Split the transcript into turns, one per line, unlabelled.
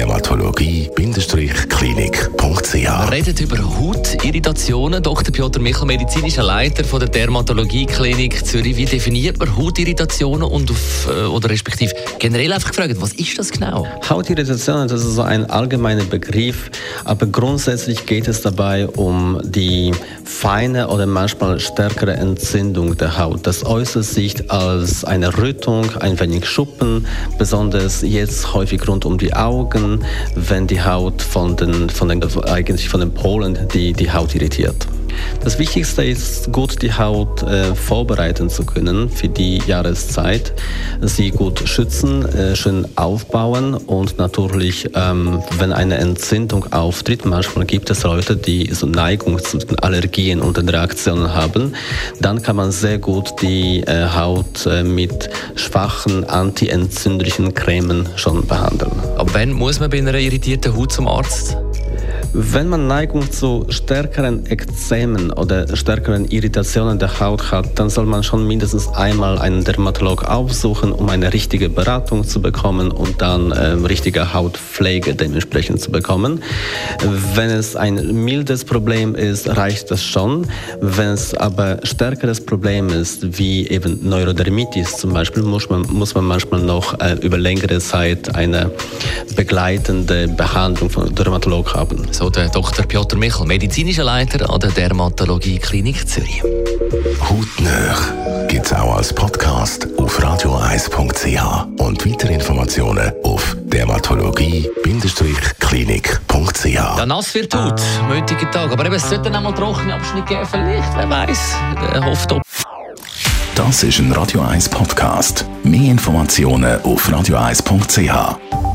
dermatologie-klinik.ch.
Wir reden über Hautirritationen. Dr. Piotr Michel, medizinischer Leiter von der Dermatologie-Klinik Zürich. Wie definiert man Hautirritationen und auf, äh, oder respektive generell einfach gefragt, was ist das genau?
Hautirritationen, das ist so ein allgemeiner Begriff, aber grundsätzlich geht es dabei um die feine oder manchmal stärkere Entzündung der Haut. Das äußert sich als eine Rötung, ein wenig Schuppen, besonders jetzt häufig rund um die Augen wenn die Haut von den, von den, eigentlich von den Polen die, die Haut irritiert. Das Wichtigste ist, gut die Haut äh, vorbereiten zu können für die Jahreszeit, sie gut schützen, äh, schön aufbauen und natürlich, ähm, wenn eine Entzündung auftritt, manchmal gibt es Leute, die so Neigung zu Allergien und Reaktionen haben, dann kann man sehr gut die äh, Haut äh, mit schwachen antientzündlichen Cremen schon behandeln.
Aber wann muss man bei einer irritierten Haut zum Arzt?
Wenn man Neigung zu stärkeren Ekzemen oder stärkeren Irritationen der Haut hat, dann soll man schon mindestens einmal einen Dermatolog aufsuchen, um eine richtige Beratung zu bekommen und dann äh, richtige Hautpflege dementsprechend zu bekommen. Wenn es ein mildes Problem ist, reicht das schon. Wenn es aber stärkeres Problem ist, wie eben Neurodermitis zum Beispiel, muss man, muss man manchmal noch äh, über längere Zeit eine begleitende Behandlung von Dermatolog haben
so der Dr. Piotr Michel, medizinischer Leiter an der Dermatologie Klinik Zürich.
Hautnöch gibt es auch als Podcast auf radioeis.ch und weitere Informationen auf dermatologie-klinik.ch.
Ja, nass wird Haut am heutigen Tag, aber eben, es sollte auch mal trockene Abschnitte geben, vielleicht, wer weiß, der hofft ob.
Das ist ein Radio 1 Podcast. Mehr Informationen auf radioeis.ch.